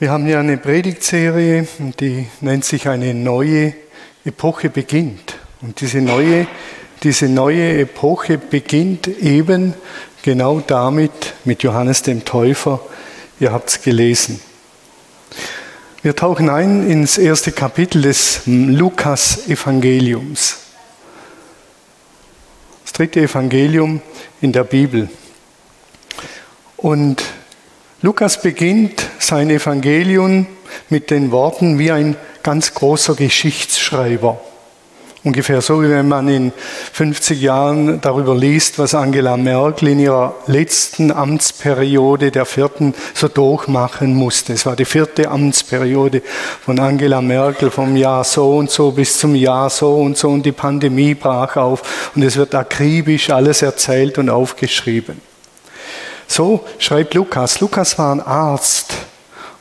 Wir haben ja eine Predigtserie, die nennt sich eine neue Epoche beginnt. Und diese neue, diese neue Epoche beginnt eben genau damit mit Johannes dem Täufer. Ihr habt es gelesen. Wir tauchen ein ins erste Kapitel des Lukas-Evangeliums. Das dritte Evangelium in der Bibel. Und Lukas beginnt sein Evangelium mit den Worten wie ein ganz großer Geschichtsschreiber. Ungefähr so, wie wenn man in 50 Jahren darüber liest, was Angela Merkel in ihrer letzten Amtsperiode, der vierten, so durchmachen musste. Es war die vierte Amtsperiode von Angela Merkel vom Jahr so und so bis zum Jahr so und so und die Pandemie brach auf und es wird akribisch alles erzählt und aufgeschrieben. So schreibt Lukas. Lukas war ein Arzt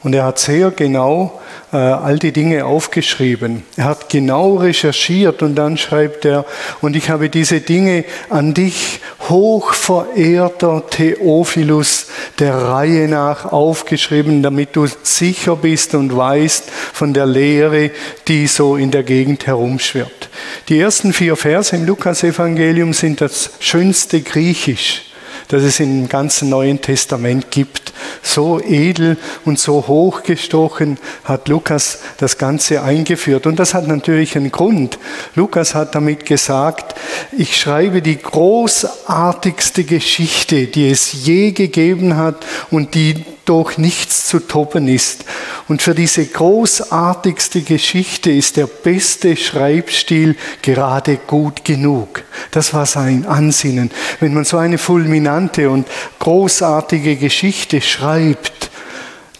und er hat sehr genau äh, all die Dinge aufgeschrieben. Er hat genau recherchiert und dann schreibt er, und ich habe diese Dinge an dich, hochverehrter Theophilus, der Reihe nach aufgeschrieben, damit du sicher bist und weißt von der Lehre, die so in der Gegend herumschwirrt. Die ersten vier Verse im Lukasevangelium sind das schönste Griechisch das es im ganzen Neuen Testament gibt. So edel und so hochgestochen hat Lukas das Ganze eingeführt. Und das hat natürlich einen Grund. Lukas hat damit gesagt, ich schreibe die großartigste Geschichte, die es je gegeben hat und die durch nichts zu toppen ist. Und für diese großartigste Geschichte ist der beste Schreibstil gerade gut genug. Das war sein Ansinnen. Wenn man so eine fulminante und großartige Geschichte schreibt,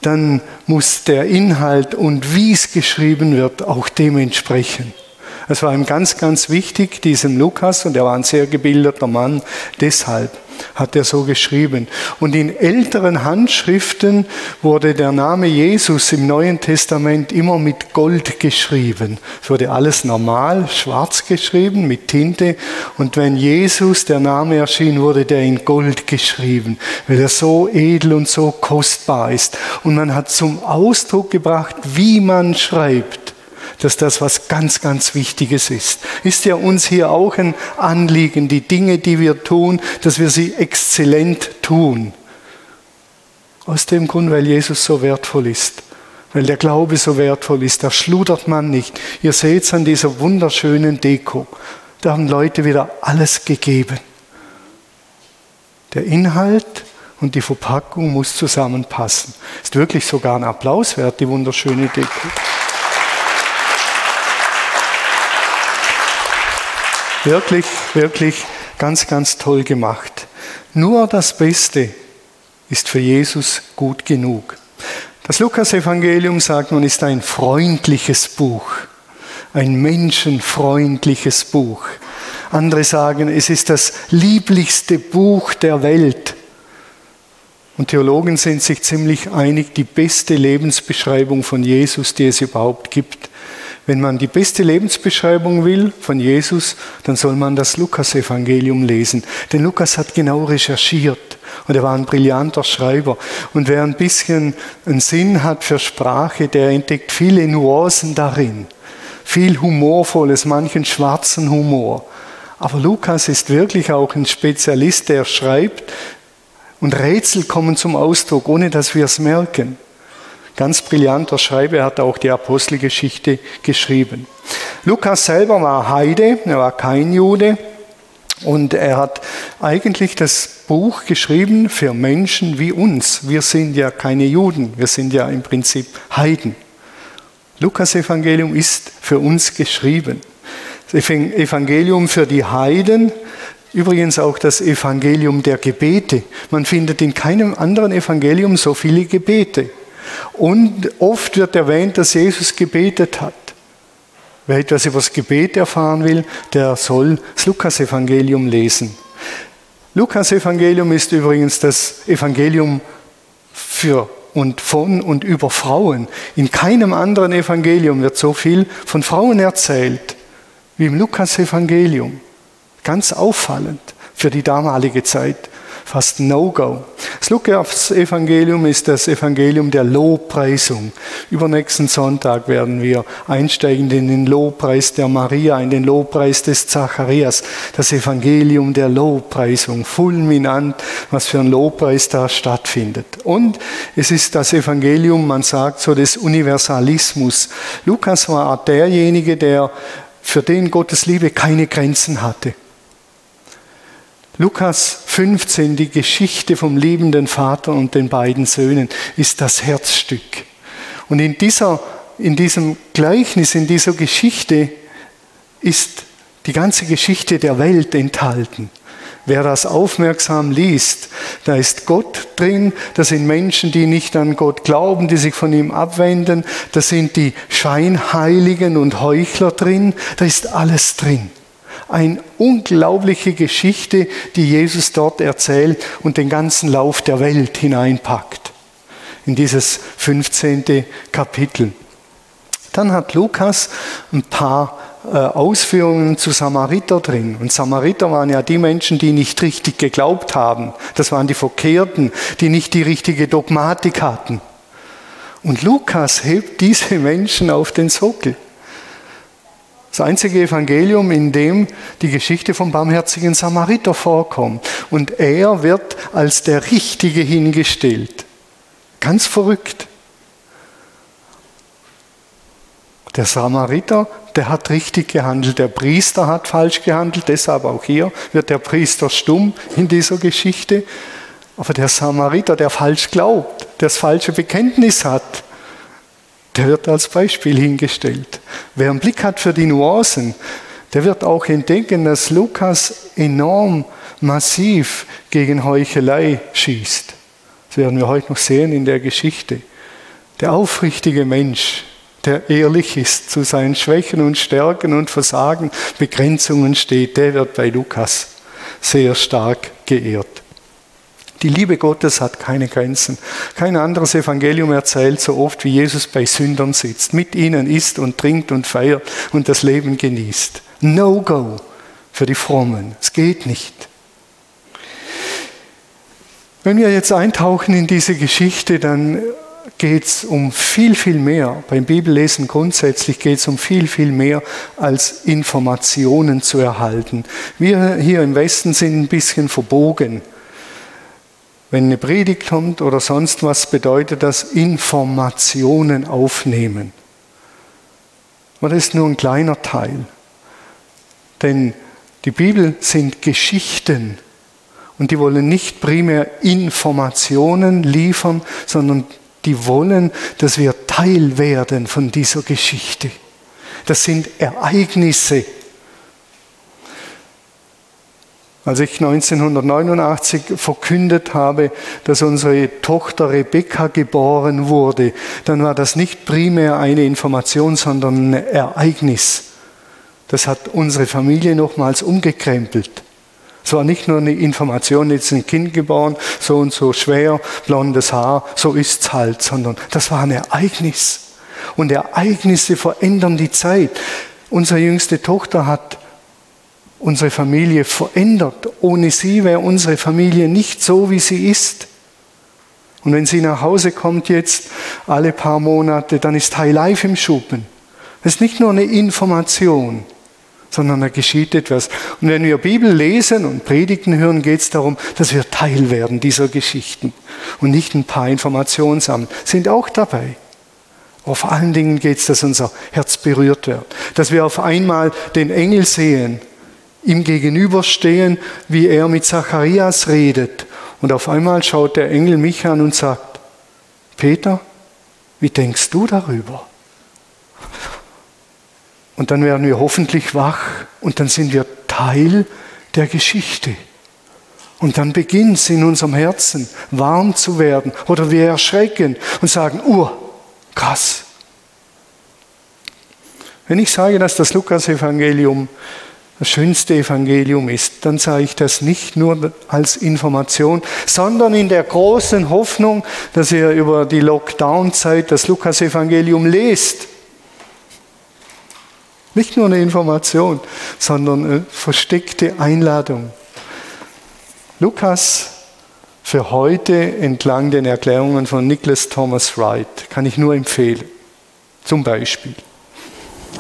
dann muss der Inhalt und wie es geschrieben wird auch dementsprechend. Es war ihm ganz, ganz wichtig, diesem Lukas, und er war ein sehr gebildeter Mann, deshalb hat er so geschrieben. Und in älteren Handschriften wurde der Name Jesus im Neuen Testament immer mit Gold geschrieben. Es wurde alles normal, schwarz geschrieben, mit Tinte. Und wenn Jesus, der Name erschien, wurde der in Gold geschrieben, weil er so edel und so kostbar ist. Und man hat zum Ausdruck gebracht, wie man schreibt dass das was ganz, ganz Wichtiges ist. Ist ja uns hier auch ein Anliegen, die Dinge, die wir tun, dass wir sie exzellent tun. Aus dem Grund, weil Jesus so wertvoll ist. Weil der Glaube so wertvoll ist, da schludert man nicht. Ihr seht es an dieser wunderschönen Deko. Da haben Leute wieder alles gegeben. Der Inhalt und die Verpackung muss zusammenpassen. Ist wirklich sogar ein Applaus wert, die wunderschöne Deko. Wirklich, wirklich ganz, ganz toll gemacht. Nur das Beste ist für Jesus gut genug. Das Lukas-Evangelium sagt man, ist ein freundliches Buch, ein menschenfreundliches Buch. Andere sagen, es ist das lieblichste Buch der Welt. Und Theologen sind sich ziemlich einig, die beste Lebensbeschreibung von Jesus, die es überhaupt gibt. Wenn man die beste Lebensbeschreibung will von Jesus, dann soll man das Lukas-Evangelium lesen. Denn Lukas hat genau recherchiert und er war ein brillanter Schreiber. Und wer ein bisschen einen Sinn hat für Sprache, der entdeckt viele Nuancen darin. Viel Humorvolles, manchen schwarzen Humor. Aber Lukas ist wirklich auch ein Spezialist, der schreibt und Rätsel kommen zum Ausdruck, ohne dass wir es merken. Ganz brillanter Schreiber, er hat auch die Apostelgeschichte geschrieben. Lukas selber war Heide, er war kein Jude und er hat eigentlich das Buch geschrieben für Menschen wie uns. Wir sind ja keine Juden, wir sind ja im Prinzip Heiden. Lukas Evangelium ist für uns geschrieben. Das Evangelium für die Heiden, übrigens auch das Evangelium der Gebete. Man findet in keinem anderen Evangelium so viele Gebete. Und oft wird erwähnt, dass Jesus gebetet hat. Wer etwas über das Gebet erfahren will, der soll das Lukas-Evangelium lesen. Lukas-Evangelium ist übrigens das Evangelium für und von und über Frauen. In keinem anderen Evangelium wird so viel von Frauen erzählt wie im Lukas-Evangelium. Ganz auffallend für die damalige Zeit. fast No-Go. Das Lukas-Evangelium ist das Evangelium der Lobpreisung. Übernächsten Sonntag werden wir einsteigen in den Lobpreis der Maria, in den Lobpreis des Zacharias. Das Evangelium der Lobpreisung. Fulminant, was für ein Lobpreis da stattfindet. Und es ist das Evangelium, man sagt so, des Universalismus. Lukas war derjenige, der für den Gottes Liebe keine Grenzen hatte. Lukas 15, die Geschichte vom liebenden Vater und den beiden Söhnen, ist das Herzstück. Und in, dieser, in diesem Gleichnis, in dieser Geschichte ist die ganze Geschichte der Welt enthalten. Wer das aufmerksam liest, da ist Gott drin, da sind Menschen, die nicht an Gott glauben, die sich von ihm abwenden, da sind die Scheinheiligen und Heuchler drin, da ist alles drin. Eine unglaubliche Geschichte, die Jesus dort erzählt und den ganzen Lauf der Welt hineinpackt. In dieses 15. Kapitel. Dann hat Lukas ein paar äh, Ausführungen zu Samariter drin. Und Samariter waren ja die Menschen, die nicht richtig geglaubt haben. Das waren die Verkehrten, die nicht die richtige Dogmatik hatten. Und Lukas hebt diese Menschen auf den Sockel. Das einzige Evangelium, in dem die Geschichte vom barmherzigen Samariter vorkommt. Und er wird als der Richtige hingestellt. Ganz verrückt. Der Samariter, der hat richtig gehandelt. Der Priester hat falsch gehandelt. Deshalb auch hier wird der Priester stumm in dieser Geschichte. Aber der Samariter, der falsch glaubt, der das falsche Bekenntnis hat, der wird als Beispiel hingestellt. Wer einen Blick hat für die Nuancen, der wird auch entdecken, dass Lukas enorm massiv gegen Heuchelei schießt. Das werden wir heute noch sehen in der Geschichte. Der aufrichtige Mensch, der ehrlich ist, zu seinen Schwächen und Stärken und Versagen, Begrenzungen steht, der wird bei Lukas sehr stark geehrt. Die Liebe Gottes hat keine Grenzen. Kein anderes Evangelium erzählt so oft, wie Jesus bei Sündern sitzt, mit ihnen isst und trinkt und feiert und das Leben genießt. No go für die Frommen. Es geht nicht. Wenn wir jetzt eintauchen in diese Geschichte, dann geht es um viel, viel mehr. Beim Bibellesen grundsätzlich geht es um viel, viel mehr als Informationen zu erhalten. Wir hier im Westen sind ein bisschen verbogen wenn eine Predigt kommt oder sonst was, bedeutet das Informationen aufnehmen. Aber das ist nur ein kleiner Teil. Denn die Bibel sind Geschichten und die wollen nicht primär Informationen liefern, sondern die wollen, dass wir Teil werden von dieser Geschichte. Das sind Ereignisse, Als ich 1989 verkündet habe, dass unsere Tochter Rebecca geboren wurde, dann war das nicht primär eine Information, sondern ein Ereignis. Das hat unsere Familie nochmals umgekrempelt. Es war nicht nur eine Information, jetzt ein Kind geboren, so und so schwer, blondes Haar, so ist's halt, sondern das war ein Ereignis. Und Ereignisse verändern die Zeit. Unsere jüngste Tochter hat unsere Familie verändert. Ohne sie wäre unsere Familie nicht so, wie sie ist. Und wenn sie nach Hause kommt jetzt alle paar Monate, dann ist High Life im Schuppen. Das ist nicht nur eine Information, sondern da geschieht etwas. Und wenn wir Bibel lesen und Predigten hören, geht es darum, dass wir Teil werden dieser Geschichten und nicht ein paar Informationen sammeln. Sind auch dabei. Auf allen Dingen geht es, dass unser Herz berührt wird, dass wir auf einmal den Engel sehen ihm gegenüberstehen, wie er mit Zacharias redet. Und auf einmal schaut der Engel mich an und sagt, Peter, wie denkst du darüber? Und dann werden wir hoffentlich wach und dann sind wir Teil der Geschichte. Und dann beginnt es in unserem Herzen warm zu werden oder wir erschrecken und sagen, uh, krass. Wenn ich sage, dass das Lukas-Evangelium das schönste Evangelium ist, dann sage ich das nicht nur als Information, sondern in der großen Hoffnung, dass ihr über die Lockdown-Zeit das Lukas-Evangelium lest. Nicht nur eine Information, sondern eine versteckte Einladung. Lukas für heute entlang den Erklärungen von Nicholas Thomas Wright. Kann ich nur empfehlen. Zum Beispiel.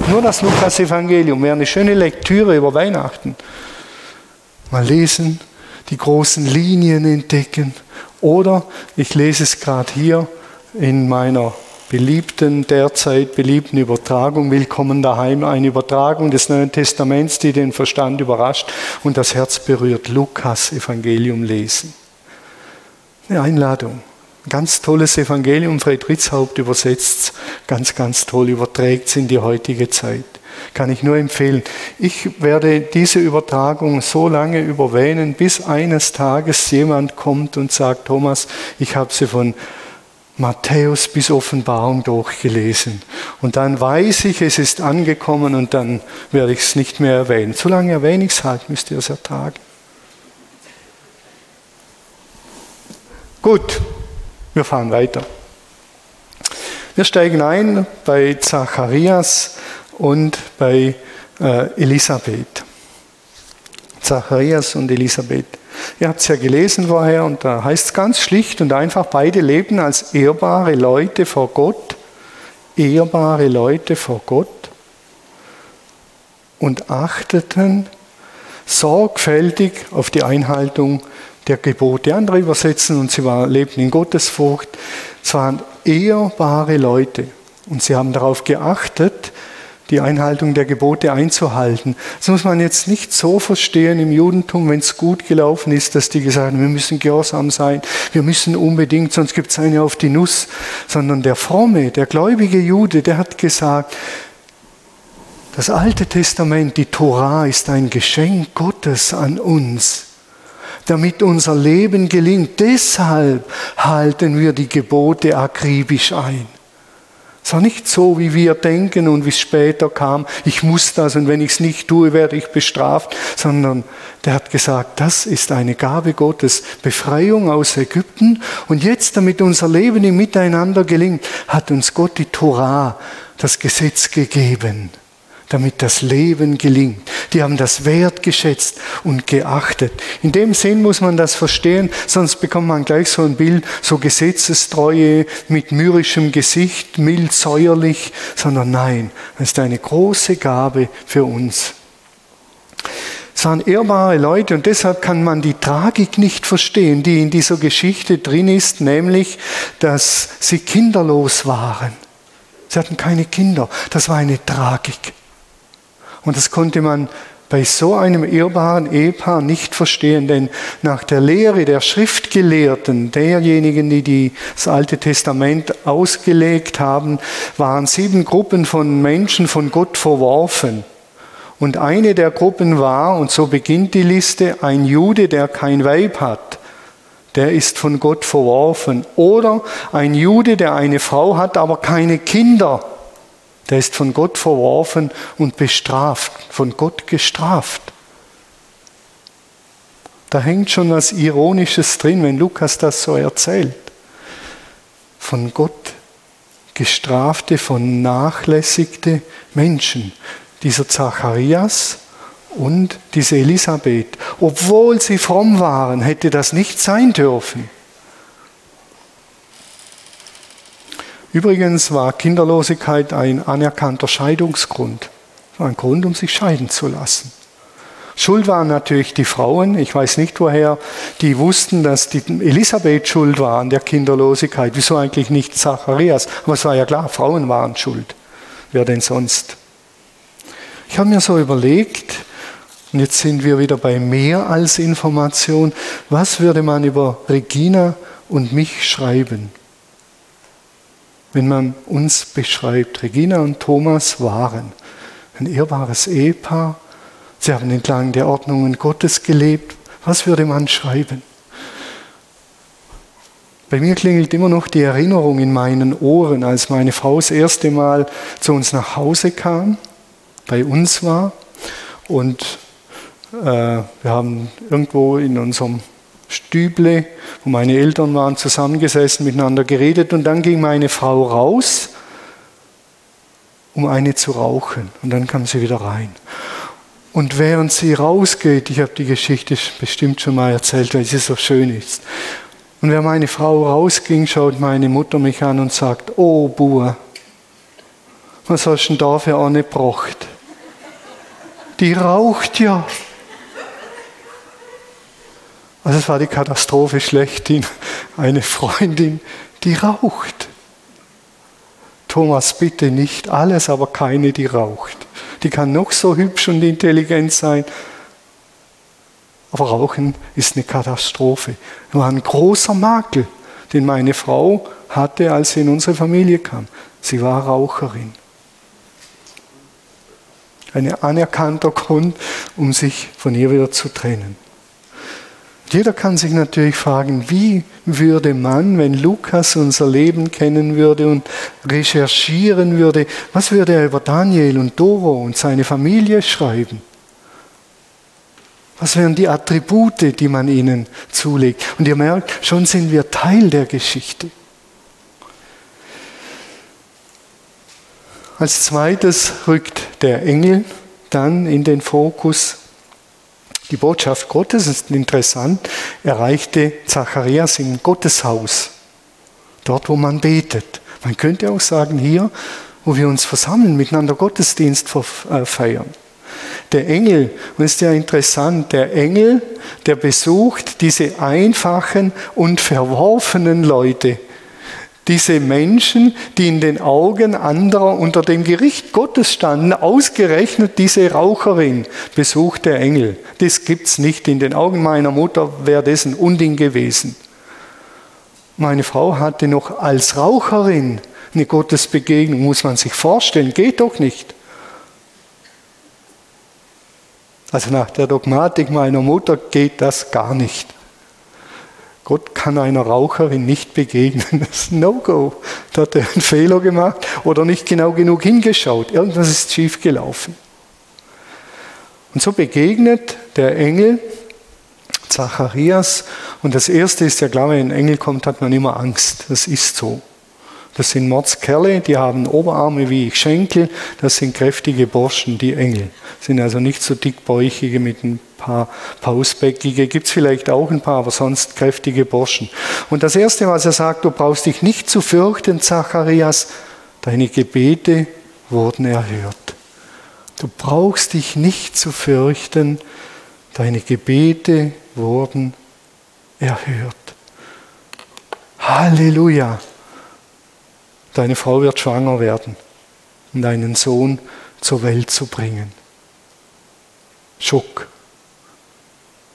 Nur das Lukas-Evangelium wäre eine schöne Lektüre über Weihnachten. Mal lesen, die großen Linien entdecken. Oder ich lese es gerade hier in meiner beliebten, derzeit beliebten Übertragung, Willkommen daheim, eine Übertragung des Neuen Testaments, die den Verstand überrascht und das Herz berührt. Lukas Evangelium lesen. Eine Einladung. Ganz tolles Evangelium, Fred Ritzhaupt übersetzt ganz, ganz toll, überträgt es in die heutige Zeit. Kann ich nur empfehlen. Ich werde diese Übertragung so lange überwähnen, bis eines Tages jemand kommt und sagt, Thomas, ich habe sie von Matthäus bis Offenbarung durchgelesen. Und dann weiß ich, es ist angekommen und dann werde ich es nicht mehr erwähnen. Solange erwähne ich es halt, müsst ihr es ertragen. Gut, wir fahren weiter. Wir steigen ein bei Zacharias und bei äh, Elisabeth. Zacharias und Elisabeth. Ihr habt es ja gelesen vorher und da heißt es ganz schlicht und einfach, beide leben als ehrbare Leute vor Gott, ehrbare Leute vor Gott und achteten sorgfältig auf die Einhaltung der Gebote. Andere übersetzen und sie war, lebten in Gottesfurcht. Es waren ehrbare Leute und sie haben darauf geachtet, die Einhaltung der Gebote einzuhalten. Das muss man jetzt nicht so verstehen im Judentum, wenn es gut gelaufen ist, dass die gesagt haben, wir müssen gehorsam sein, wir müssen unbedingt, sonst gibt es eine auf die Nuss, sondern der fromme, der gläubige Jude, der hat gesagt, das Alte Testament, die Torah ist ein Geschenk Gottes an uns damit unser Leben gelingt. Deshalb halten wir die Gebote akribisch ein. Es war nicht so, wie wir denken und wie es später kam, ich muss das und wenn ich es nicht tue, werde ich bestraft, sondern der hat gesagt, das ist eine Gabe Gottes, Befreiung aus Ägypten. Und jetzt, damit unser Leben im Miteinander gelingt, hat uns Gott die Torah, das Gesetz gegeben damit das Leben gelingt. Die haben das wertgeschätzt und geachtet. In dem Sinn muss man das verstehen, sonst bekommt man gleich so ein Bild, so Gesetzestreue mit mürrischem Gesicht, mild säuerlich, sondern nein, das ist eine große Gabe für uns. Es waren ehrbare Leute und deshalb kann man die Tragik nicht verstehen, die in dieser Geschichte drin ist, nämlich, dass sie kinderlos waren. Sie hatten keine Kinder. Das war eine Tragik. Und das konnte man bei so einem ehrbaren Ehepaar nicht verstehen, denn nach der Lehre der Schriftgelehrten, derjenigen, die das Alte Testament ausgelegt haben, waren sieben Gruppen von Menschen von Gott verworfen. Und eine der Gruppen war, und so beginnt die Liste, ein Jude, der kein Weib hat. Der ist von Gott verworfen. Oder ein Jude, der eine Frau hat, aber keine Kinder der ist von Gott verworfen und bestraft, von Gott gestraft. Da hängt schon was Ironisches drin, wenn Lukas das so erzählt. Von Gott gestrafte, vernachlässigte Menschen. Dieser Zacharias und diese Elisabeth. Obwohl sie fromm waren, hätte das nicht sein dürfen. Übrigens war Kinderlosigkeit ein anerkannter Scheidungsgrund. Ein Grund, um sich scheiden zu lassen. Schuld waren natürlich die Frauen. Ich weiß nicht woher. Die wussten, dass die Elisabeth schuld war an der Kinderlosigkeit. Wieso eigentlich nicht Zacharias? Aber es war ja klar, Frauen waren schuld. Wer denn sonst? Ich habe mir so überlegt, und jetzt sind wir wieder bei mehr als Information, was würde man über Regina und mich schreiben? Wenn man uns beschreibt. Regina und Thomas waren ein ehrbares Ehepaar. Sie haben entlang der Ordnungen Gottes gelebt. Was würde man schreiben? Bei mir klingelt immer noch die Erinnerung in meinen Ohren, als meine Frau das erste Mal zu uns nach Hause kam, bei uns war und äh, wir haben irgendwo in unserem Stüble, wo meine Eltern waren, zusammengesessen, miteinander geredet und dann ging meine Frau raus, um eine zu rauchen und dann kam sie wieder rein. Und während sie rausgeht, ich habe die Geschichte bestimmt schon mal erzählt, weil sie so schön ist, Und wenn meine Frau rausging, schaut meine Mutter mich an und sagt, oh Bua, was hast du denn da für eine gebracht? Die raucht ja. Also es war die Katastrophe schlechthin. Eine Freundin, die raucht. Thomas, bitte nicht alles, aber keine, die raucht. Die kann noch so hübsch und intelligent sein, aber Rauchen ist eine Katastrophe. Nur ein großer Makel, den meine Frau hatte, als sie in unsere Familie kam. Sie war Raucherin. Ein anerkannter Grund, um sich von ihr wieder zu trennen. Jeder kann sich natürlich fragen, wie würde man, wenn Lukas unser Leben kennen würde und recherchieren würde, was würde er über Daniel und Doro und seine Familie schreiben? Was wären die Attribute, die man ihnen zulegt? Und ihr merkt, schon sind wir Teil der Geschichte. Als zweites rückt der Engel dann in den Fokus. Die Botschaft Gottes ist interessant, erreichte Zacharias im Gotteshaus, dort wo man betet. Man könnte auch sagen, hier, wo wir uns versammeln, miteinander Gottesdienst äh, feiern. Der Engel, und es ist ja interessant, der Engel, der besucht diese einfachen und verworfenen Leute, diese Menschen, die in den Augen anderer unter dem Gericht Gottes standen, ausgerechnet diese Raucherin, besucht der Engel. Das gibt es nicht. In den Augen meiner Mutter wäre das ein Unding gewesen. Meine Frau hatte noch als Raucherin eine Gottesbegegnung, muss man sich vorstellen, geht doch nicht. Also nach der Dogmatik meiner Mutter geht das gar nicht. Gott kann einer Raucherin nicht begegnen. Das ist ein No-Go. Da hat er einen Fehler gemacht oder nicht genau genug hingeschaut. Irgendwas ist schief gelaufen. Und so begegnet der Engel Zacharias. Und das Erste ist ja klar, wenn ein Engel kommt, hat man immer Angst. Das ist so. Das sind Mordskerle, die haben Oberarme wie Schenkel. Das sind kräftige Burschen, die Engel. Sind also nicht so dickbäuchige mit ein paar Pausbäckige. Gibt es vielleicht auch ein paar, aber sonst kräftige Burschen. Und das Erste, was er sagt, du brauchst dich nicht zu fürchten, Zacharias, deine Gebete wurden erhört. Du brauchst dich nicht zu fürchten, deine Gebete wurden erhört. Halleluja deine Frau wird schwanger werden und einen Sohn zur Welt zu bringen. Schock.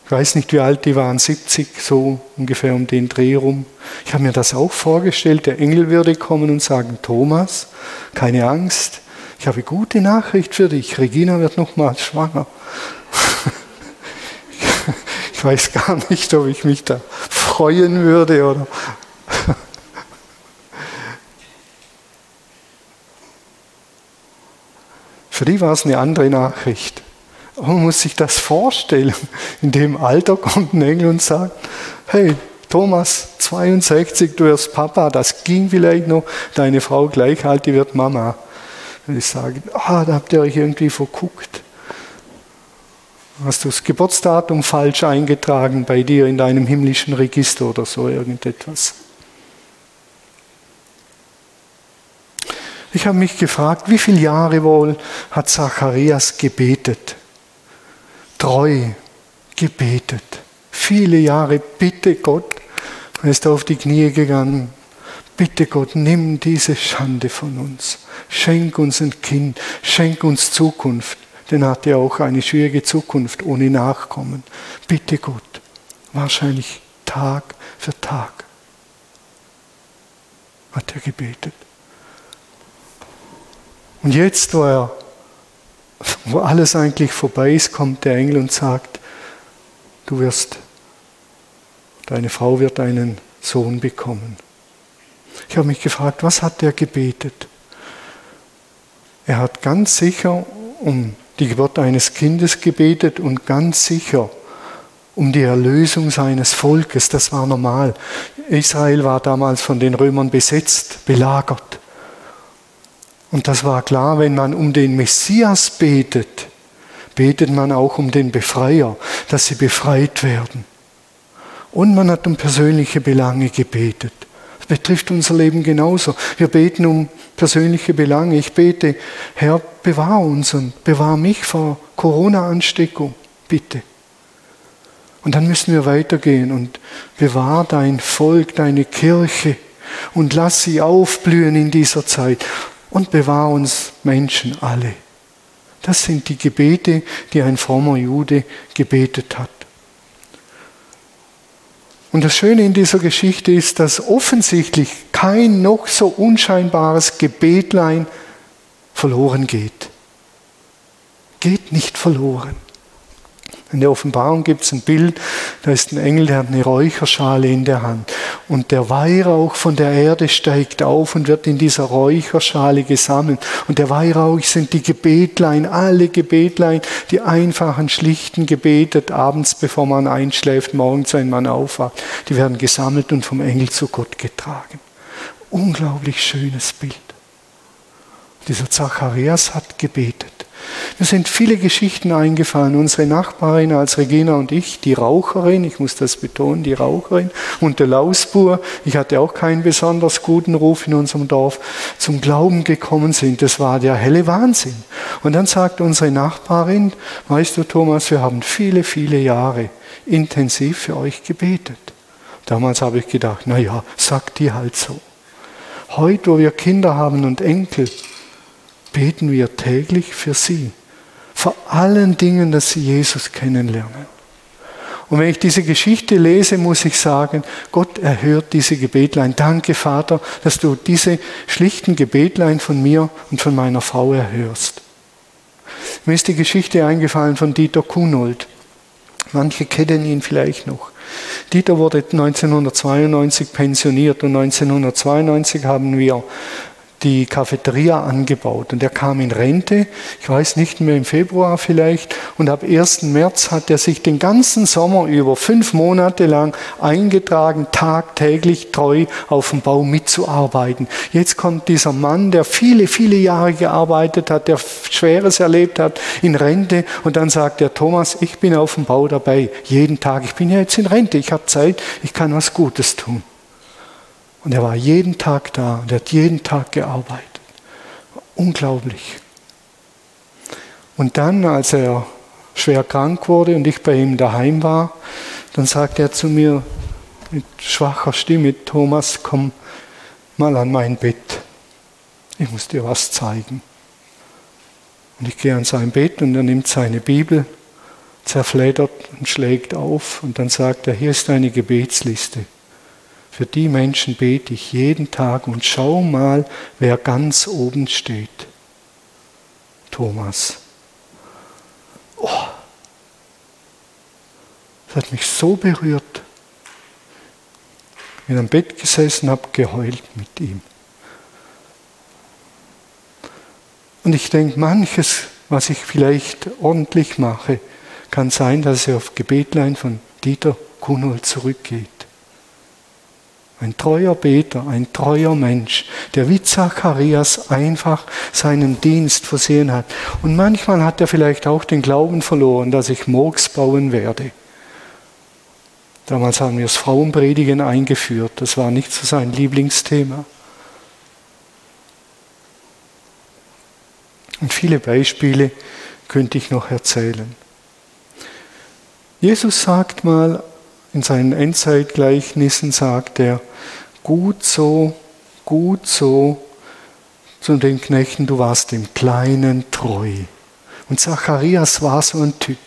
Ich weiß nicht, wie alt die waren, 70, so ungefähr um den Dreh rum. Ich habe mir das auch vorgestellt, der Engel würde kommen und sagen, Thomas, keine Angst, ich habe gute Nachricht für dich, Regina wird nochmal schwanger. ich weiß gar nicht, ob ich mich da freuen würde oder Für die war es eine andere Nachricht. Man muss sich das vorstellen. In dem Alter kommt ein Engel und sagt, hey, Thomas, 62, du wirst Papa, das ging vielleicht noch, deine Frau gleich alt, die wird Mama. Und ich sage, ah, da habt ihr euch irgendwie verguckt. Hast du das Geburtsdatum falsch eingetragen bei dir in deinem himmlischen Register oder so irgendetwas? Ich habe mich gefragt, wie viele Jahre wohl hat Zacharias gebetet? Treu gebetet. Viele Jahre, bitte Gott. Er ist auf die Knie gegangen. Bitte Gott, nimm diese Schande von uns. Schenk uns ein Kind. Schenk uns Zukunft. Denn er hatte auch eine schwierige Zukunft ohne Nachkommen. Bitte Gott. Wahrscheinlich Tag für Tag hat er gebetet. Und jetzt, wo, er, wo alles eigentlich vorbei ist, kommt der Engel und sagt, du wirst, deine Frau wird einen Sohn bekommen. Ich habe mich gefragt, was hat er gebetet? Er hat ganz sicher um die Geburt eines Kindes gebetet und ganz sicher um die Erlösung seines Volkes. Das war normal. Israel war damals von den Römern besetzt, belagert. Und das war klar, wenn man um den Messias betet, betet man auch um den Befreier, dass sie befreit werden. Und man hat um persönliche Belange gebetet. Das betrifft unser Leben genauso. Wir beten um persönliche Belange. Ich bete, Herr, bewahr uns und bewahr mich vor Corona-Ansteckung, bitte. Und dann müssen wir weitergehen und bewahr dein Volk, deine Kirche und lass sie aufblühen in dieser Zeit und bewahr uns Menschen alle. Das sind die Gebete, die ein frommer Jude gebetet hat. Und das Schöne in dieser Geschichte ist, dass offensichtlich kein noch so unscheinbares Gebetlein verloren geht. Geht nicht verloren. In der Offenbarung gibt es ein Bild, da ist ein Engel, der hat eine Räucherschale in der Hand. Und der Weihrauch von der Erde steigt auf und wird in dieser Räucherschale gesammelt. Und der Weihrauch sind die Gebetlein, alle Gebetlein, die einfachen, schlichten gebetet, abends bevor man einschläft, morgens, wenn man aufwacht. Die werden gesammelt und vom Engel zu Gott getragen. Unglaublich schönes Bild. Dieser Zacharias hat gebetet. Mir sind viele Geschichten eingefallen. Unsere Nachbarin als Regina und ich, die Raucherin, ich muss das betonen, die Raucherin und der Lausbur, ich hatte auch keinen besonders guten Ruf in unserem Dorf, zum Glauben gekommen sind. Das war der helle Wahnsinn. Und dann sagt unsere Nachbarin, weißt du Thomas, wir haben viele, viele Jahre intensiv für euch gebetet. Damals habe ich gedacht, na ja, sagt die halt so. Heute, wo wir Kinder haben und Enkel, beten wir täglich für sie. Vor allen Dingen, dass sie Jesus kennenlernen. Und wenn ich diese Geschichte lese, muss ich sagen, Gott erhört diese Gebetlein. Danke, Vater, dass du diese schlichten Gebetlein von mir und von meiner Frau erhörst. Mir ist die Geschichte eingefallen von Dieter Kunold. Manche kennen ihn vielleicht noch. Dieter wurde 1992 pensioniert und 1992 haben wir die Cafeteria angebaut und er kam in Rente, ich weiß nicht mehr im Februar vielleicht, und ab 1. März hat er sich den ganzen Sommer über fünf Monate lang eingetragen, tagtäglich treu auf dem Bau mitzuarbeiten. Jetzt kommt dieser Mann, der viele, viele Jahre gearbeitet hat, der Schweres erlebt hat, in Rente und dann sagt er, Thomas, ich bin auf dem Bau dabei, jeden Tag, ich bin ja jetzt in Rente, ich habe Zeit, ich kann was Gutes tun. Und er war jeden Tag da und er hat jeden Tag gearbeitet. Unglaublich. Und dann, als er schwer krank wurde und ich bei ihm daheim war, dann sagte er zu mir mit schwacher Stimme, Thomas, komm mal an mein Bett. Ich muss dir was zeigen. Und ich gehe an sein Bett und er nimmt seine Bibel, zerfleddert und schlägt auf und dann sagt er, hier ist eine Gebetsliste. Für die Menschen bete ich jeden Tag und schau mal, wer ganz oben steht. Thomas. Oh, das hat mich so berührt. Ich bin am Bett gesessen, habe geheult mit ihm. Und ich denke, manches, was ich vielleicht ordentlich mache, kann sein, dass er auf Gebetlein von Dieter Kunold zurückgeht. Ein treuer Beter, ein treuer Mensch, der wie Zacharias einfach seinen Dienst versehen hat. Und manchmal hat er vielleicht auch den Glauben verloren, dass ich Murks bauen werde. Damals haben wir das Frauenpredigen eingeführt. Das war nicht so sein Lieblingsthema. Und viele Beispiele könnte ich noch erzählen. Jesus sagt mal in seinen Endzeitgleichnissen sagt er, gut so, gut so zu den Knechten, du warst dem Kleinen treu. Und Zacharias war so ein Typ.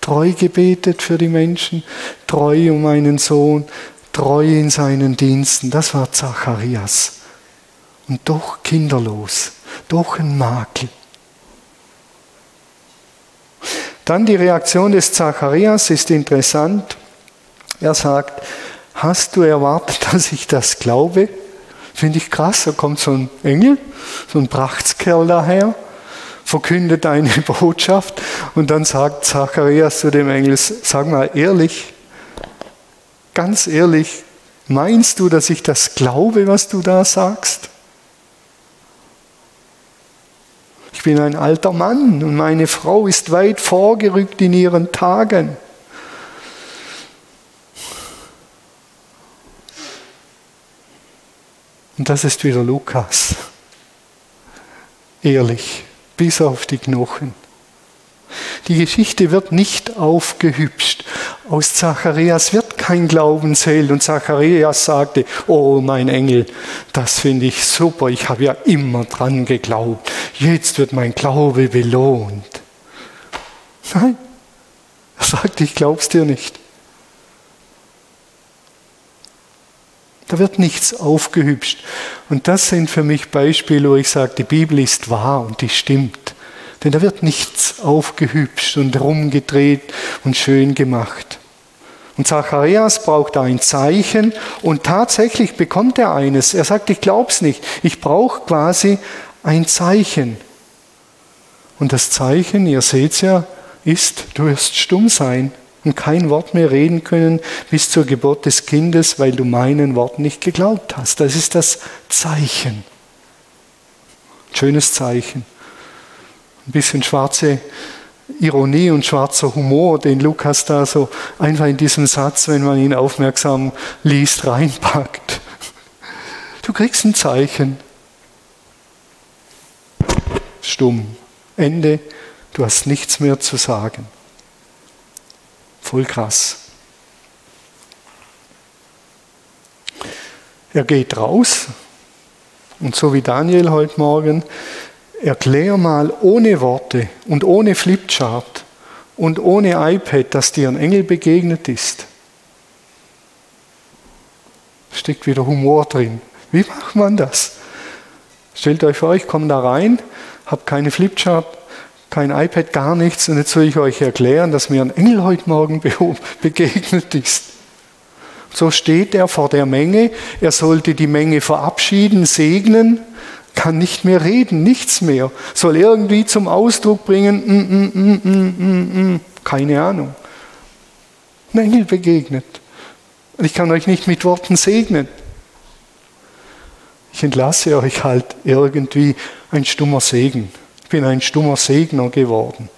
Treu gebetet für die Menschen, treu um einen Sohn, treu in seinen Diensten. Das war Zacharias. Und doch kinderlos, doch ein Makel. Dann die Reaktion des Zacharias ist interessant. Er sagt, hast du erwartet, dass ich das glaube? Finde ich krass, da kommt so ein Engel, so ein Prachtskerl daher, verkündet eine Botschaft und dann sagt Zacharias zu dem Engel, sag mal ehrlich, ganz ehrlich, meinst du, dass ich das glaube, was du da sagst? Ich bin ein alter Mann und meine Frau ist weit vorgerückt in ihren Tagen. Und das ist wieder Lukas. Ehrlich, bis auf die Knochen. Die Geschichte wird nicht aufgehübscht. Aus Zacharias wird kein Glaubensheld. Und Zacharias sagte, oh mein Engel, das finde ich super, ich habe ja immer dran geglaubt. Jetzt wird mein Glaube belohnt. Nein, er sagte, ich glaub's dir nicht. Da wird nichts aufgehübscht. Und das sind für mich Beispiele, wo ich sage, die Bibel ist wahr und die stimmt. Denn da wird nichts aufgehübscht und rumgedreht und schön gemacht. Und Zacharias braucht ein Zeichen und tatsächlich bekommt er eines. Er sagt, ich glaub's nicht. Ich brauche quasi ein Zeichen. Und das Zeichen, ihr seht's ja, ist, du wirst stumm sein und kein Wort mehr reden können bis zur Geburt des Kindes, weil du meinen Worten nicht geglaubt hast. Das ist das Zeichen. Schönes Zeichen ein bisschen schwarze Ironie und schwarzer Humor, den Lukas da so einfach in diesem Satz, wenn man ihn aufmerksam liest, reinpackt. Du kriegst ein Zeichen. Stumm. Ende. Du hast nichts mehr zu sagen. Voll krass. Er geht raus und so wie Daniel heute Morgen Erklär mal ohne Worte und ohne Flipchart und ohne iPad, dass dir ein Engel begegnet ist. Steckt wieder Humor drin. Wie macht man das? Stellt euch vor, ich komme da rein, habe keine Flipchart, kein iPad, gar nichts und jetzt soll ich euch erklären, dass mir ein Engel heute Morgen begegnet ist. So steht er vor der Menge, er sollte die Menge verabschieden, segnen kann nicht mehr reden, nichts mehr. Soll irgendwie zum Ausdruck bringen, mm, mm, mm, keine Ahnung. Ein Engel begegnet. Und ich kann euch nicht mit Worten segnen. Ich entlasse euch halt irgendwie ein stummer Segen. Ich bin ein stummer Segner geworden.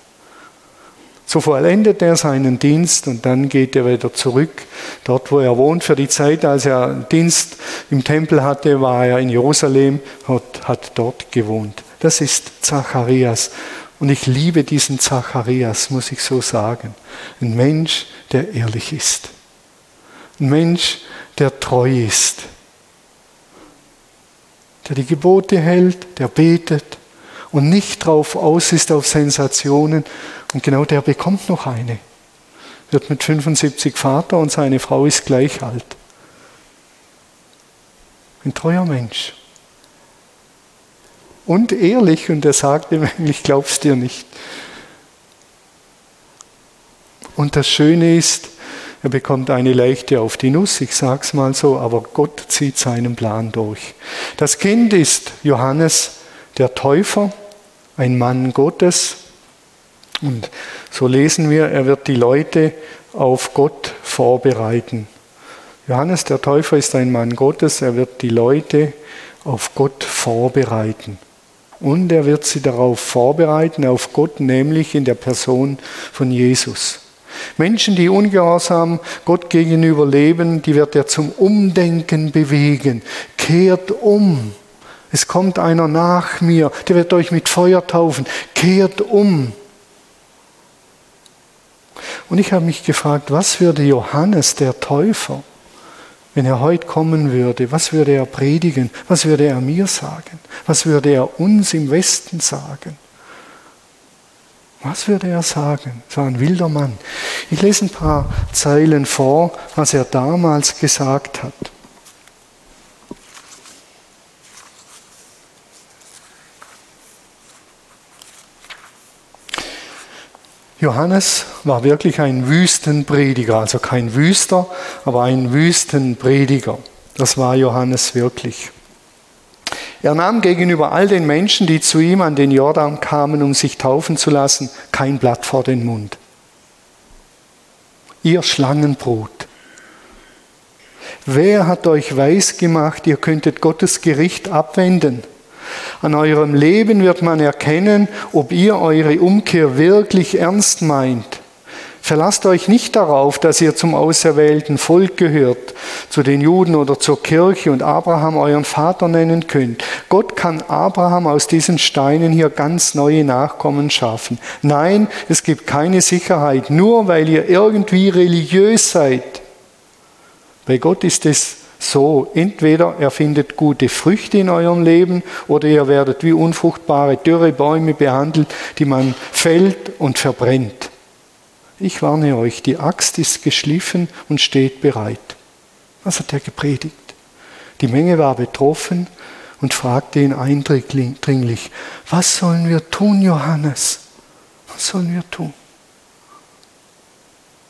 So vollendet er seinen Dienst und dann geht er wieder zurück, dort wo er wohnt. Für die Zeit, als er Dienst im Tempel hatte, war er in Jerusalem und hat dort gewohnt. Das ist Zacharias. Und ich liebe diesen Zacharias, muss ich so sagen. Ein Mensch, der ehrlich ist. Ein Mensch, der treu ist. Der die Gebote hält, der betet und nicht drauf aus ist auf Sensationen, und genau der bekommt noch eine. Wird mit 75 Vater und seine Frau ist gleich alt. Ein treuer Mensch. Und ehrlich, und er sagt ihm eigentlich, glaubst dir nicht. Und das Schöne ist, er bekommt eine leichte auf die Nuss, ich sag's mal so, aber Gott zieht seinen Plan durch. Das Kind ist Johannes der Täufer, ein Mann Gottes, und so lesen wir, er wird die Leute auf Gott vorbereiten. Johannes der Täufer ist ein Mann Gottes, er wird die Leute auf Gott vorbereiten. Und er wird sie darauf vorbereiten, auf Gott, nämlich in der Person von Jesus. Menschen, die ungehorsam Gott gegenüber leben, die wird er zum Umdenken bewegen. Kehrt um. Es kommt einer nach mir, der wird euch mit Feuer taufen. Kehrt um. Und ich habe mich gefragt, was würde Johannes der Täufer, wenn er heute kommen würde, was würde er predigen? Was würde er mir sagen? Was würde er uns im Westen sagen? Was würde er sagen? So ein wilder Mann. Ich lese ein paar Zeilen vor, was er damals gesagt hat. Johannes war wirklich ein Wüstenprediger, also kein Wüster, aber ein Wüstenprediger. Das war Johannes wirklich. Er nahm gegenüber all den Menschen, die zu ihm an den Jordan kamen, um sich taufen zu lassen, kein Blatt vor den Mund. Ihr Schlangenbrot. Wer hat euch weisgemacht, ihr könntet Gottes Gericht abwenden? An eurem Leben wird man erkennen, ob ihr eure Umkehr wirklich ernst meint. Verlasst euch nicht darauf, dass ihr zum auserwählten Volk gehört, zu den Juden oder zur Kirche und Abraham euren Vater nennen könnt. Gott kann Abraham aus diesen Steinen hier ganz neue Nachkommen schaffen. Nein, es gibt keine Sicherheit, nur weil ihr irgendwie religiös seid. Bei Gott ist es so, entweder er findet gute Früchte in eurem Leben oder ihr werdet wie unfruchtbare, dürre Bäume behandelt, die man fällt und verbrennt. Ich warne euch, die Axt ist geschliffen und steht bereit. Was hat er gepredigt? Die Menge war betroffen und fragte ihn eindringlich, was sollen wir tun, Johannes? Was sollen wir tun?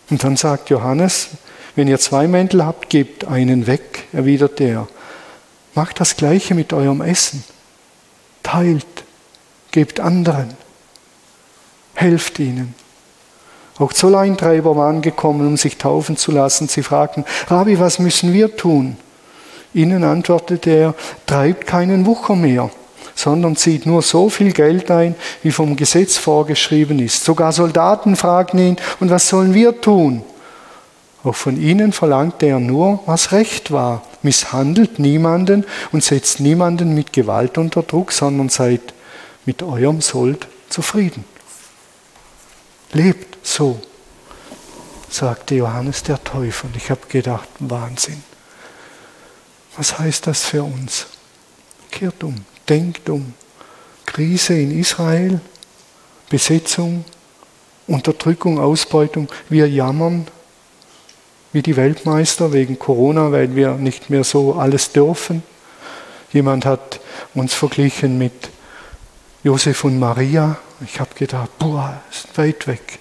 Und dann sagt Johannes, wenn ihr zwei Mäntel habt, gebt einen weg, erwidert er. Macht das gleiche mit eurem Essen. Teilt, gebt anderen, helft ihnen. Auch Zolleintreiber waren gekommen, um sich taufen zu lassen. Sie fragten, Rabbi, was müssen wir tun? Ihnen antwortete er, treibt keinen Wucher mehr, sondern zieht nur so viel Geld ein, wie vom Gesetz vorgeschrieben ist. Sogar Soldaten fragten ihn, und was sollen wir tun? Auch von ihnen verlangte er nur, was recht war. Misshandelt niemanden und setzt niemanden mit Gewalt unter Druck, sondern seid mit eurem Sold zufrieden. Lebt so, sagte Johannes der Täufer. Und ich habe gedacht, Wahnsinn. Was heißt das für uns? Kehrt um, denkt um. Krise in Israel, Besetzung, Unterdrückung, Ausbeutung. Wir jammern, wie die Weltmeister wegen Corona, weil wir nicht mehr so alles dürfen. Jemand hat uns verglichen mit Josef und Maria. Ich habe gedacht, boah, ist weit weg.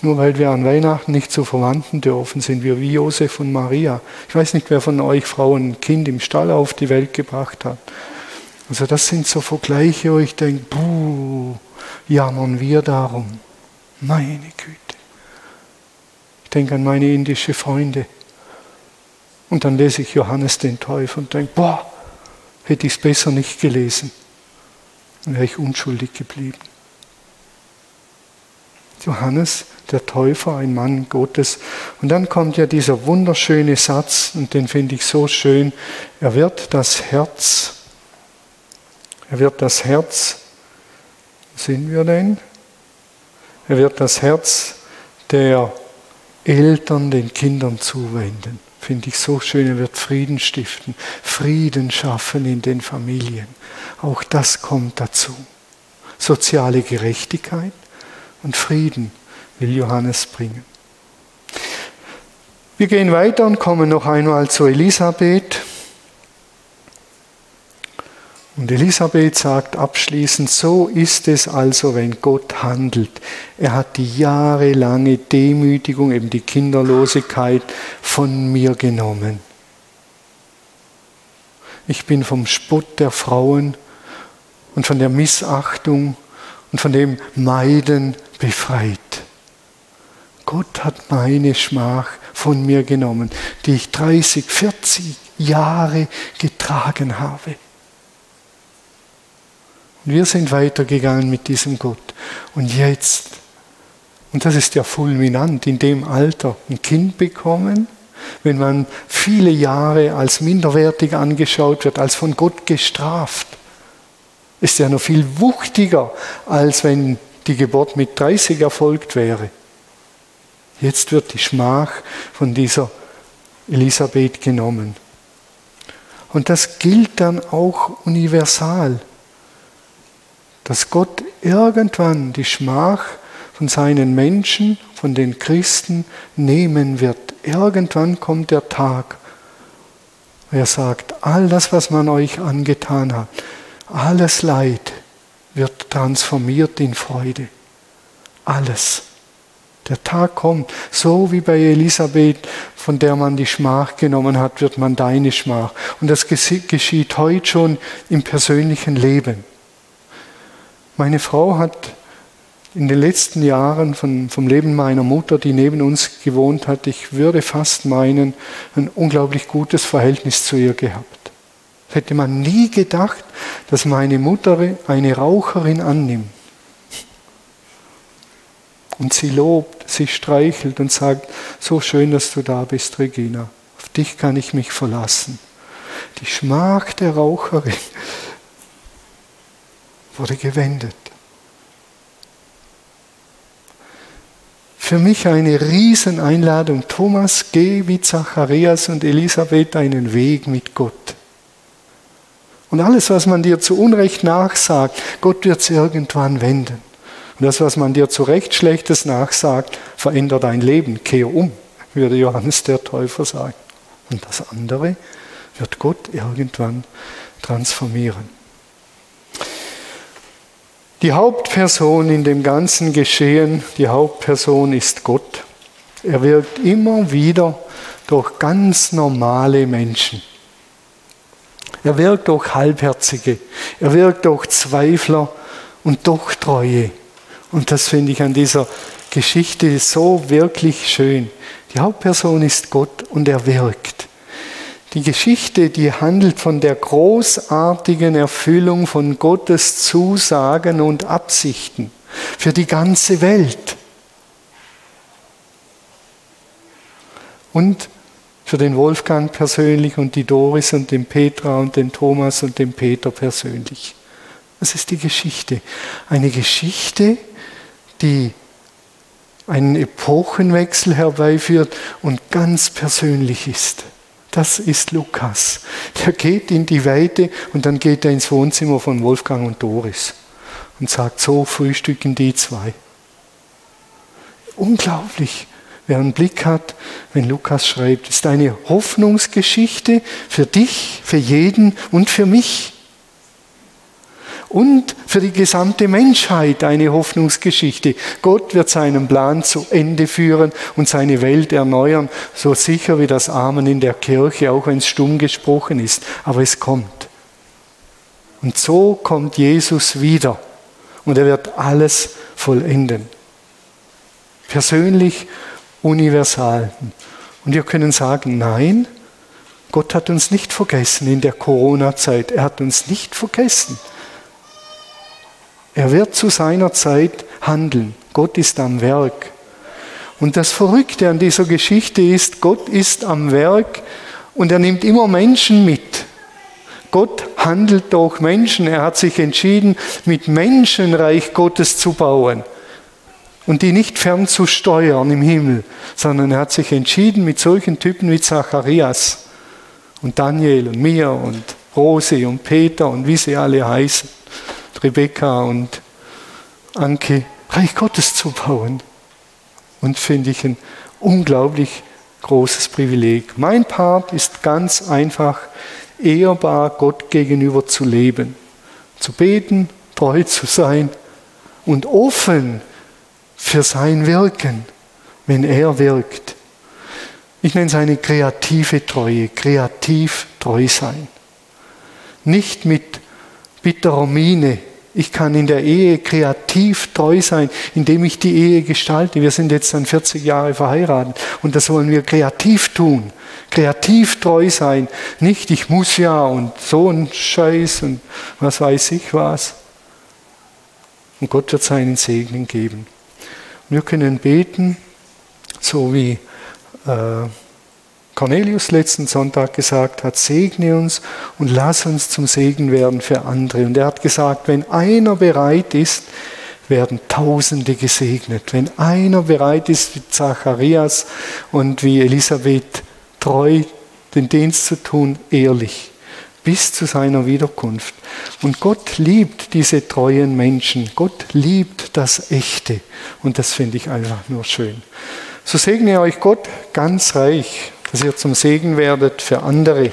Nur weil wir an Weihnachten nicht zu Verwandten dürfen, sind wir wie Josef und Maria. Ich weiß nicht, wer von euch Frauen ein Kind im Stall auf die Welt gebracht hat. Also das sind so Vergleiche, wo ich denke, buh, jammern wir darum. Meine Güte. Denke an meine indische Freunde. Und dann lese ich Johannes den Täufer und denke, boah, hätte ich es besser nicht gelesen, dann wäre ich unschuldig geblieben. Johannes, der Täufer, ein Mann Gottes. Und dann kommt ja dieser wunderschöne Satz, und den finde ich so schön. Er wird das Herz, er wird das Herz, sind wir denn? Er wird das Herz der Eltern den Kindern zuwenden. Finde ich so schön, er wird Frieden stiften, Frieden schaffen in den Familien. Auch das kommt dazu. Soziale Gerechtigkeit und Frieden will Johannes bringen. Wir gehen weiter und kommen noch einmal zu Elisabeth. Und Elisabeth sagt abschließend, so ist es also, wenn Gott handelt. Er hat die jahrelange Demütigung, eben die Kinderlosigkeit von mir genommen. Ich bin vom Spott der Frauen und von der Missachtung und von dem Meiden befreit. Gott hat meine Schmach von mir genommen, die ich 30, 40 Jahre getragen habe. Und wir sind weitergegangen mit diesem Gott. Und jetzt, und das ist ja fulminant, in dem Alter ein Kind bekommen, wenn man viele Jahre als minderwertig angeschaut wird, als von Gott gestraft, ist ja noch viel wuchtiger, als wenn die Geburt mit 30 erfolgt wäre. Jetzt wird die Schmach von dieser Elisabeth genommen. Und das gilt dann auch universal dass Gott irgendwann die Schmach von seinen Menschen, von den Christen nehmen wird. Irgendwann kommt der Tag, wo er sagt, all das, was man euch angetan hat, alles Leid wird transformiert in Freude. Alles. Der Tag kommt, so wie bei Elisabeth, von der man die Schmach genommen hat, wird man deine Schmach. Und das geschieht heute schon im persönlichen Leben. Meine Frau hat in den letzten Jahren von, vom Leben meiner Mutter, die neben uns gewohnt hat, ich würde fast meinen, ein unglaublich gutes Verhältnis zu ihr gehabt. Hätte man nie gedacht, dass meine Mutter eine Raucherin annimmt. Und sie lobt, sie streichelt und sagt, so schön, dass du da bist, Regina. Auf dich kann ich mich verlassen. Die Schmach der Raucherin wurde gewendet. Für mich eine Rieseneinladung. Thomas, geh wie Zacharias und Elisabeth einen Weg mit Gott. Und alles, was man dir zu Unrecht nachsagt, Gott wird es irgendwann wenden. Und das, was man dir zu Recht Schlechtes nachsagt, verändert dein Leben. Kehr um, würde Johannes der Täufer sagen. Und das andere wird Gott irgendwann transformieren. Die Hauptperson in dem ganzen Geschehen, die Hauptperson ist Gott. Er wirkt immer wieder durch ganz normale Menschen. Er wirkt durch Halbherzige, er wirkt durch Zweifler und doch Treue. Und das finde ich an dieser Geschichte so wirklich schön. Die Hauptperson ist Gott und er wirkt. Die Geschichte, die handelt von der großartigen Erfüllung von Gottes Zusagen und Absichten für die ganze Welt. Und für den Wolfgang persönlich und die Doris und den Petra und den Thomas und den Peter persönlich. Das ist die Geschichte. Eine Geschichte, die einen Epochenwechsel herbeiführt und ganz persönlich ist. Das ist Lukas. Der geht in die Weite und dann geht er ins Wohnzimmer von Wolfgang und Doris und sagt, so frühstücken die zwei. Unglaublich, wer einen Blick hat, wenn Lukas schreibt, ist eine Hoffnungsgeschichte für dich, für jeden und für mich und für die gesamte Menschheit eine Hoffnungsgeschichte. Gott wird seinen Plan zu Ende führen und seine Welt erneuern, so sicher wie das Amen in der Kirche, auch wenn es stumm gesprochen ist. Aber es kommt. Und so kommt Jesus wieder und er wird alles vollenden. Persönlich, universal. Und wir können sagen, nein, Gott hat uns nicht vergessen in der Corona-Zeit. Er hat uns nicht vergessen. Er wird zu seiner Zeit handeln. Gott ist am Werk. Und das Verrückte an dieser Geschichte ist, Gott ist am Werk und er nimmt immer Menschen mit. Gott handelt durch Menschen. Er hat sich entschieden, mit Menschen Reich Gottes zu bauen und die nicht fernzusteuern im Himmel, sondern er hat sich entschieden, mit solchen Typen wie Zacharias und Daniel und mir und Rose und Peter und wie sie alle heißen, Rebecca und Anke, Reich Gottes zu bauen. Und finde ich ein unglaublich großes Privileg. Mein Part ist ganz einfach, ehrbar Gott gegenüber zu leben, zu beten, treu zu sein und offen für sein Wirken, wenn er wirkt. Ich nenne es eine kreative Treue, kreativ treu sein. Nicht mit bitterer Miene ich kann in der Ehe kreativ treu sein, indem ich die Ehe gestalte. Wir sind jetzt dann 40 Jahre verheiratet und das wollen wir kreativ tun. Kreativ treu sein. Nicht, ich muss ja und so ein Scheiß und was weiß ich was. Und Gott wird seinen Segen geben. Wir können beten, so wie äh, Cornelius letzten Sonntag gesagt hat, segne uns und lass uns zum Segen werden für andere. Und er hat gesagt, wenn einer bereit ist, werden Tausende gesegnet. Wenn einer bereit ist, wie Zacharias und wie Elisabeth treu den Dienst zu tun, ehrlich, bis zu seiner Wiederkunft. Und Gott liebt diese treuen Menschen. Gott liebt das Echte. Und das finde ich einfach nur schön. So segne euch Gott ganz reich dass ihr zum Segen werdet für andere.